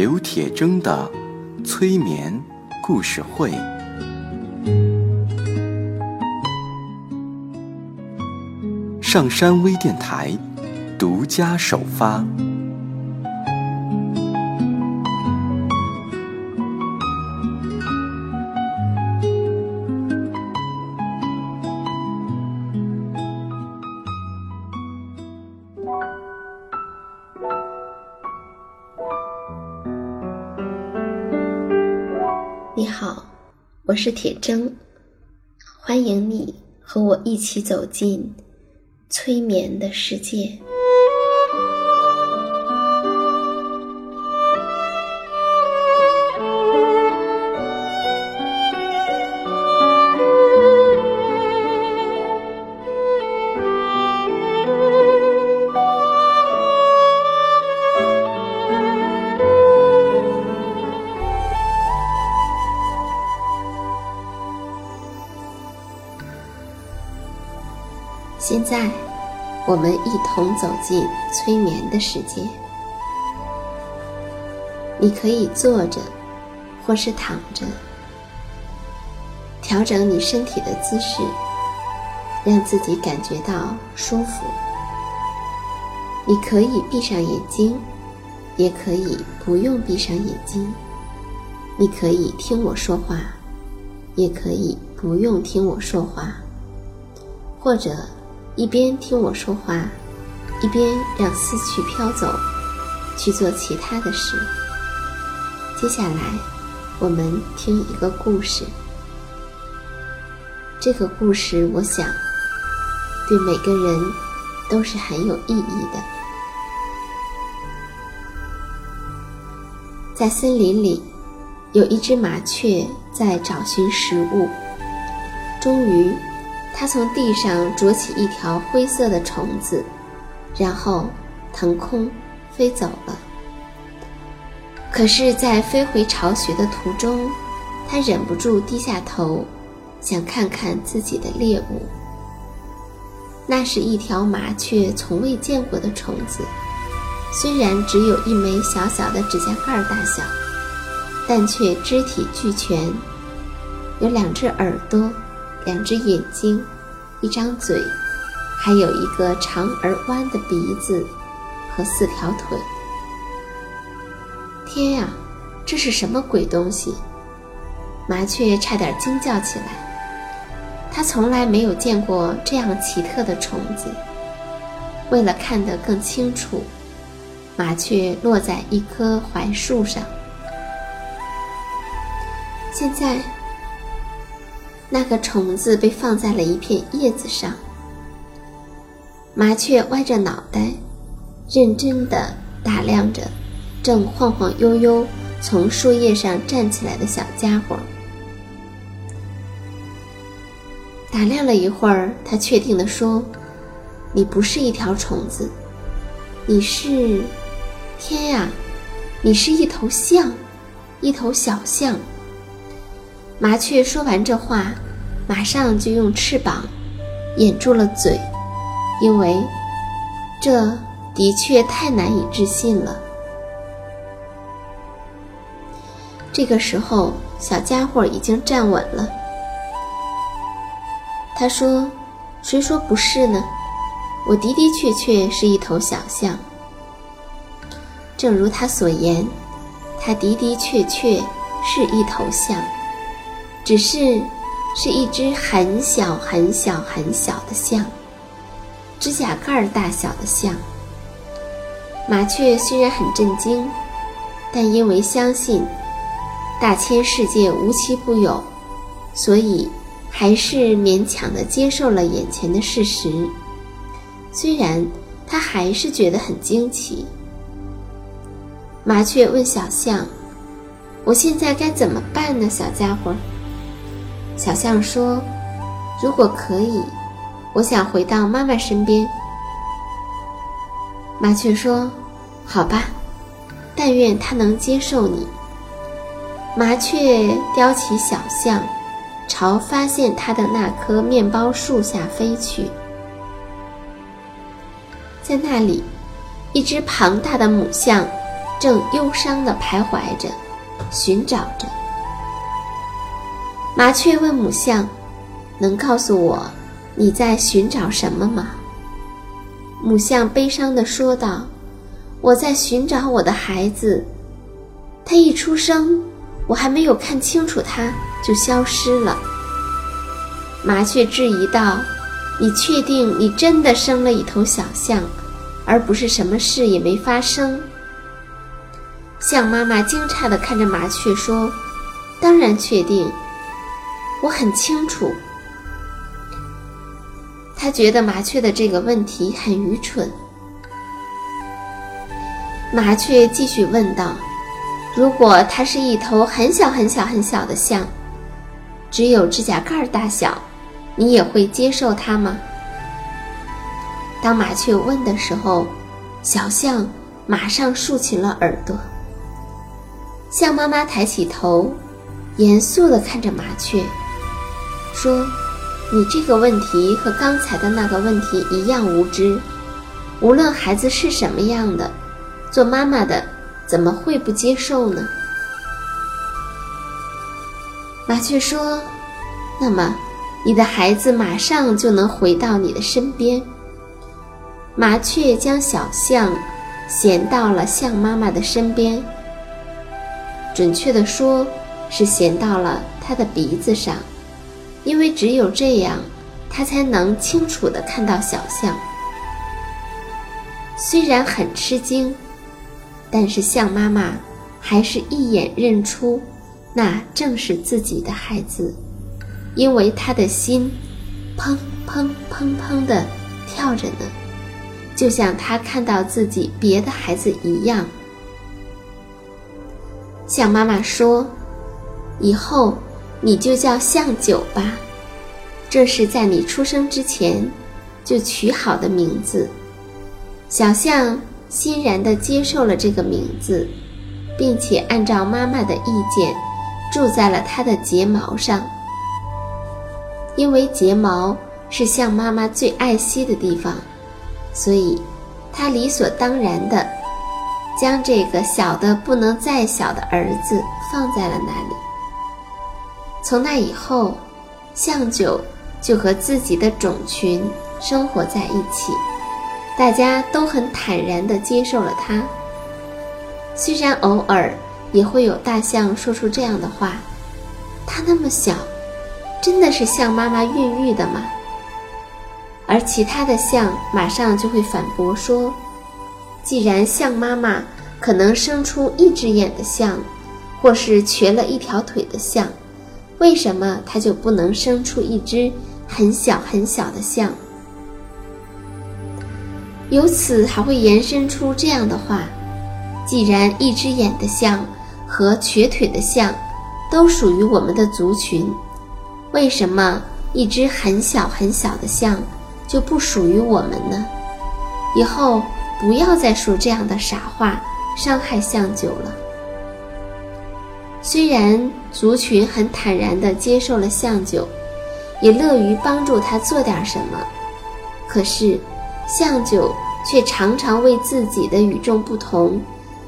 刘铁铮的催眠故事会，上山微电台独家首发。是铁铮，欢迎你和我一起走进催眠的世界。我们一同走进催眠的世界。你可以坐着，或是躺着，调整你身体的姿势，让自己感觉到舒服。你可以闭上眼睛，也可以不用闭上眼睛。你可以听我说话，也可以不用听我说话，或者。一边听我说话，一边让思绪飘走，去做其他的事。接下来，我们听一个故事。这个故事，我想对每个人都是很有意义的。在森林里，有一只麻雀在找寻食物，终于。它从地上啄起一条灰色的虫子，然后腾空飞走了。可是，在飞回巢穴的途中，它忍不住低下头，想看看自己的猎物。那是一条麻雀从未见过的虫子，虽然只有一枚小小的指甲盖大小，但却肢体俱全，有两只耳朵。两只眼睛，一张嘴，还有一个长而弯的鼻子和四条腿。天呀，这是什么鬼东西？麻雀差点惊叫起来。它从来没有见过这样奇特的虫子。为了看得更清楚，麻雀落在一棵槐树上。现在。那个虫子被放在了一片叶子上。麻雀歪着脑袋，认真地打量着正晃晃悠悠从树叶上站起来的小家伙。打量了一会儿，他确定地说：“你不是一条虫子，你是……天呀，你是一头象，一头小象。”麻雀说完这话，马上就用翅膀掩住了嘴，因为这的确太难以置信了。这个时候，小家伙已经站稳了。他说：“谁说不是呢？我的的确确是一头小象。正如他所言，他的的确确是一头象。”只是，是一只很小很小很小的象，指甲盖大小的象。麻雀虽然很震惊，但因为相信大千世界无奇不有，所以还是勉强的接受了眼前的事实。虽然他还是觉得很惊奇。麻雀问小象：“我现在该怎么办呢，小家伙？”小象说：“如果可以，我想回到妈妈身边。”麻雀说：“好吧，但愿它能接受你。”麻雀叼起小象，朝发现它的那棵面包树下飞去。在那里，一只庞大的母象正忧伤地徘徊着，寻找着。麻雀问母象：“能告诉我你在寻找什么吗？”母象悲伤地说道：“我在寻找我的孩子，他一出生。”我还没有看清楚，它就消失了。麻雀质疑道：“你确定你真的生了一头小象，而不是什么事也没发生？”象妈妈惊诧地看着麻雀说：“当然确定，我很清楚。”他觉得麻雀的这个问题很愚蠢。麻雀继续问道。如果它是一头很小很小很小的象，只有指甲盖大小，你也会接受它吗？当麻雀问的时候，小象马上竖起了耳朵。象妈妈抬起头，严肃地看着麻雀，说：“你这个问题和刚才的那个问题一样无知。无论孩子是什么样的，做妈妈的。”怎么会不接受呢？麻雀说：“那么，你的孩子马上就能回到你的身边。”麻雀将小象衔到了象妈妈的身边，准确的说，是衔到了它的鼻子上，因为只有这样，他才能清楚的看到小象。虽然很吃惊。但是象妈妈还是一眼认出，那正是自己的孩子，因为他的心砰砰砰砰地跳着呢，就像他看到自己别的孩子一样。象妈妈说：“以后你就叫象九吧，这是在你出生之前就取好的名字。”小象。欣然地接受了这个名字，并且按照妈妈的意见，住在了她的睫毛上。因为睫毛是象妈妈最爱惜的地方，所以她理所当然地将这个小的不能再小的儿子放在了那里。从那以后，象九就和自己的种群生活在一起。大家都很坦然地接受了他，虽然偶尔也会有大象说出这样的话：“他那么小，真的是象妈妈孕育的吗？”而其他的象马上就会反驳说：“既然象妈妈可能生出一只眼的象，或是瘸了一条腿的象，为什么它就不能生出一只很小很小的象？”由此还会延伸出这样的话：既然一只眼的象和瘸腿的象都属于我们的族群，为什么一只很小很小的象就不属于我们呢？以后不要再说这样的傻话，伤害象久了。虽然族群很坦然地接受了象九，也乐于帮助他做点什么，可是。象九却常常为自己的与众不同，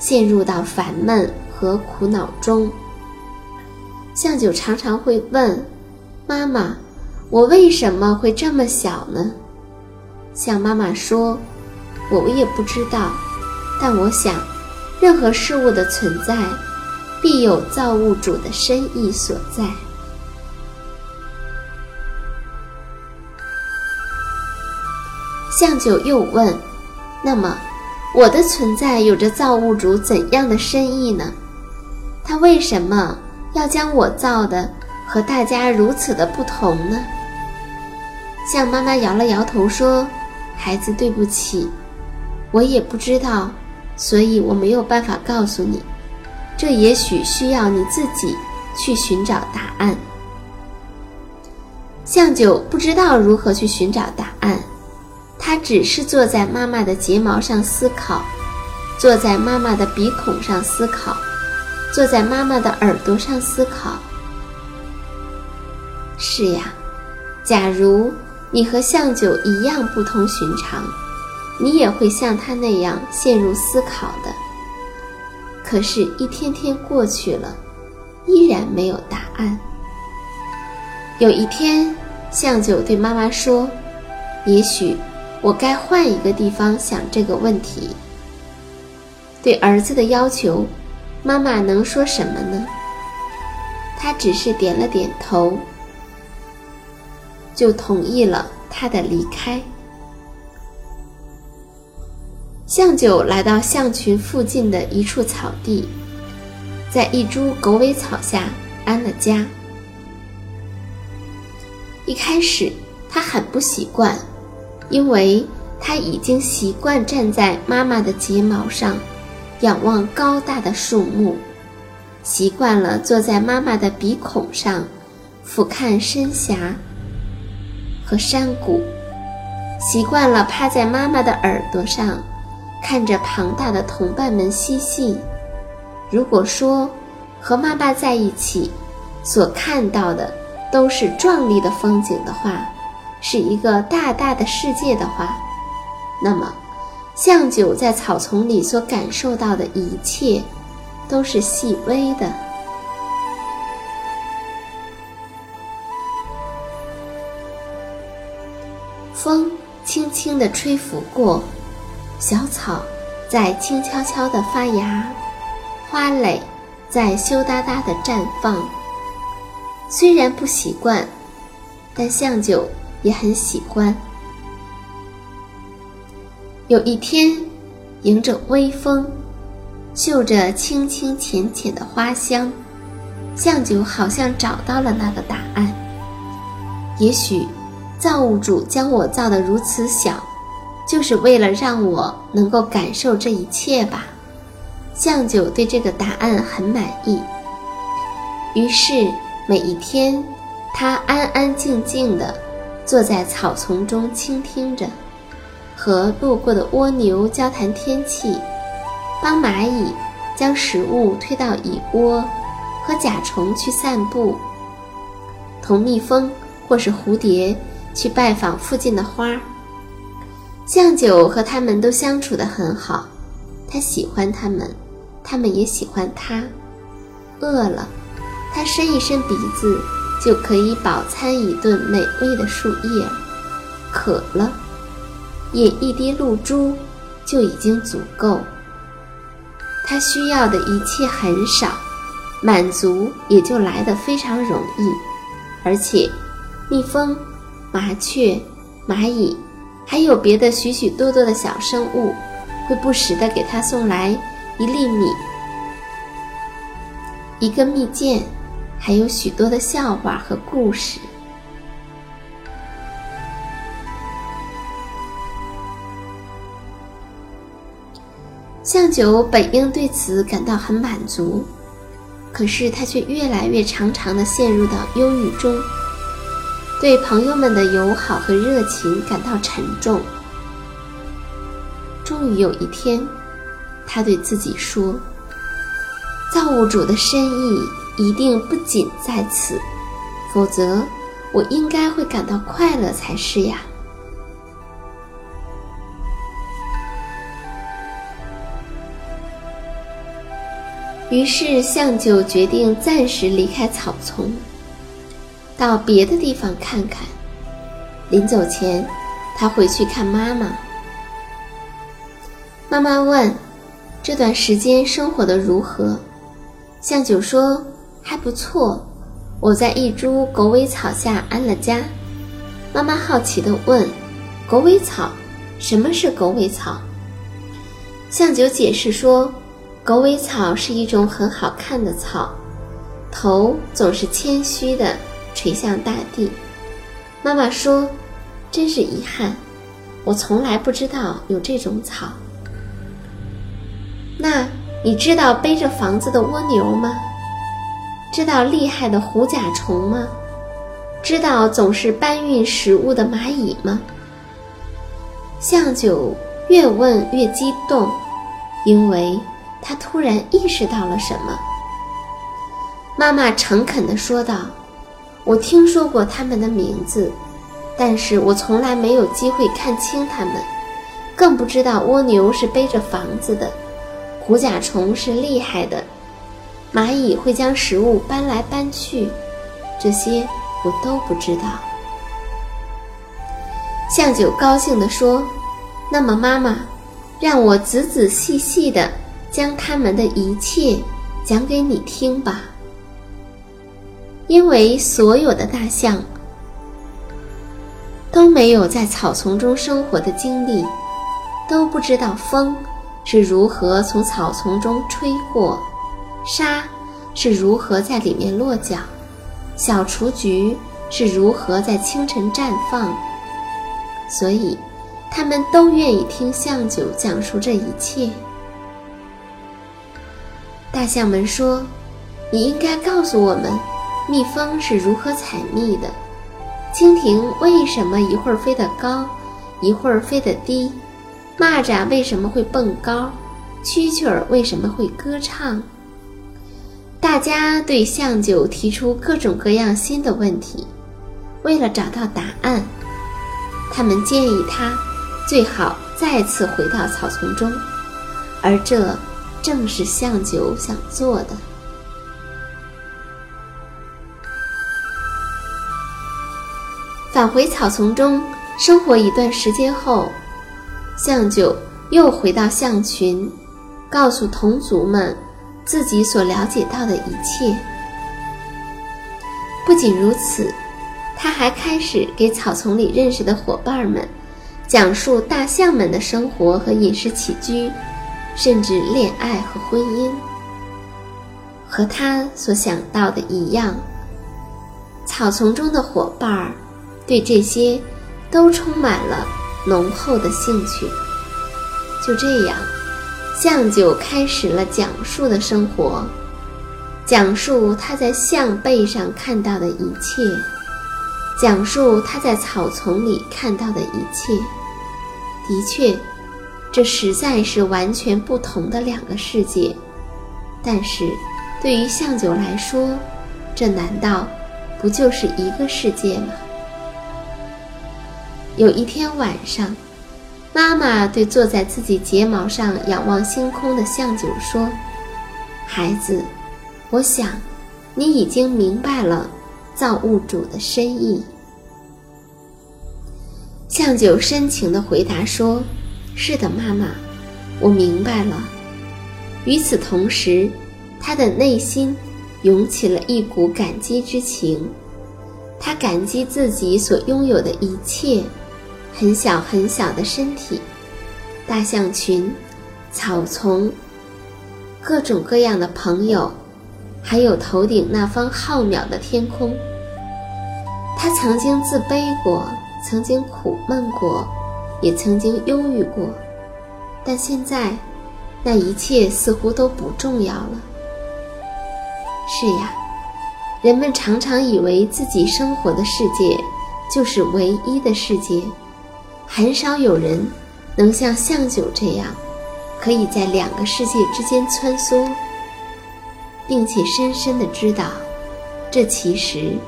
陷入到烦闷和苦恼中。象九常常会问：“妈妈，我为什么会这么小呢？”象妈妈说：“我也不知道，但我想，任何事物的存在，必有造物主的深意所在。”象九又问：“那么，我的存在有着造物主怎样的深意呢？他为什么要将我造的和大家如此的不同呢？”象妈妈摇了摇头说：“孩子，对不起，我也不知道，所以我没有办法告诉你。这也许需要你自己去寻找答案。向九不知道如何去寻找答案，他只是坐在妈妈的睫毛上思考，坐在妈妈的鼻孔上思考，坐在妈妈的耳朵上思考。是呀，假如你和向九一样不同寻常，你也会像他那样陷入思考的。可是，一天天过去了，依然没有答案。有一天，向九对妈妈说：“也许我该换一个地方想这个问题。”对儿子的要求，妈妈能说什么呢？他只是点了点头，就同意了他的离开。向九来到象群附近的一处草地，在一株狗尾草下安了家。一开始他很不习惯，因为他已经习惯站在妈妈的睫毛上，仰望高大的树木，习惯了坐在妈妈的鼻孔上，俯瞰深峡和山谷，习惯了趴在妈妈的耳朵上。看着庞大的同伴们嬉戏，如果说和妈妈在一起所看到的都是壮丽的风景的话，是一个大大的世界的话，那么向九在草丛里所感受到的一切都是细微的。风轻轻地吹拂过。小草在轻悄悄地发芽，花蕾在羞答答地绽放。虽然不习惯，但向九也很喜欢。有一天，迎着微风，嗅着清清浅浅的花香，向九好像找到了那个答案。也许，造物主将我造得如此小。就是为了让我能够感受这一切吧。向九对这个答案很满意。于是每一天，他安安静静地坐在草丛中倾听着，和路过的蜗牛交谈天气，帮蚂蚁将食物推到蚁窝，和甲虫去散步，同蜜蜂或是蝴蝶去拜访附近的花儿儿。向九和他们都相处得很好，他喜欢他们，他们也喜欢他。饿了，他伸一伸鼻子就可以饱餐一顿美味的树叶；渴了，饮一滴露珠就已经足够。他需要的一切很少，满足也就来得非常容易。而且，蜜蜂、麻雀、蚂蚁。还有别的许许多多的小生物，会不时的给他送来一粒米、一个蜜饯，还有许多的笑话和故事。向九本应对此感到很满足，可是他却越来越常常的陷入到忧郁中。对朋友们的友好和热情感到沉重。终于有一天，他对自己说：“造物主的深意一定不仅在此，否则我应该会感到快乐才是呀。”于是，象九决定暂时离开草丛。到别的地方看看。临走前，他回去看妈妈。妈妈问：“这段时间生活的如何？”向九说：“还不错，我在一株狗尾草下安了家。”妈妈好奇地问：“狗尾草？什么是狗尾草？”向九解释说：“狗尾草是一种很好看的草，头总是谦虚的。”垂向大地。妈妈说：“真是遗憾，我从来不知道有这种草。”那你知道背着房子的蜗牛吗？知道厉害的虎甲虫吗？知道总是搬运食物的蚂蚁吗？向九越问越激动，因为他突然意识到了什么。妈妈诚恳地说道：“我听说过他们的名字，但是我从来没有机会看清他们，更不知道蜗牛是背着房子的，虎甲虫是厉害的，蚂蚁会将食物搬来搬去，这些。”我都不知道。向九高兴地说：“那么，妈妈，让我仔仔细细的将他们的一切讲给你听吧。因为所有的大象都没有在草丛中生活的经历，都不知道风是如何从草丛中吹过，沙是如何在里面落脚。”小雏菊是如何在清晨绽放？所以，他们都愿意听象九讲述这一切。大象们说：“你应该告诉我们，蜜蜂是如何采蜜的，蜻蜓为什么一会儿飞得高，一会儿飞得低，蚂蚱为什么会蹦高，蛐蛐儿为什么会歌唱。”大家对向九提出各种各样新的问题，为了找到答案，他们建议他最好再次回到草丛中，而这正是向九想做的。返回草丛中生活一段时间后，向九又回到象群，告诉同族们。自己所了解到的一切。不仅如此，他还开始给草丛里认识的伙伴们讲述大象们的生活和饮食起居，甚至恋爱和婚姻。和他所想到的一样，草丛中的伙伴儿对这些都充满了浓厚的兴趣。就这样。象九开始了讲述的生活，讲述他在象背上看到的一切，讲述他在草丛里看到的一切。的确，这实在是完全不同的两个世界。但是，对于象九来说，这难道不就是一个世界吗？有一天晚上。妈妈对坐在自己睫毛上仰望星空的向九说：“孩子，我想，你已经明白了造物主的深意。”向九深情地回答说：“是的，妈妈，我明白了。”与此同时，他的内心涌起了一股感激之情，他感激自己所拥有的一切。很小很小的身体，大象群，草丛，各种各样的朋友，还有头顶那方浩渺的天空。他曾经自卑过，曾经苦闷过，也曾经忧郁过，但现在，那一切似乎都不重要了。是呀，人们常常以为自己生活的世界就是唯一的世界。很少有人能像象九这样，可以在两个世界之间穿梭，并且深深的知道，这其实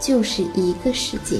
就是一个世界。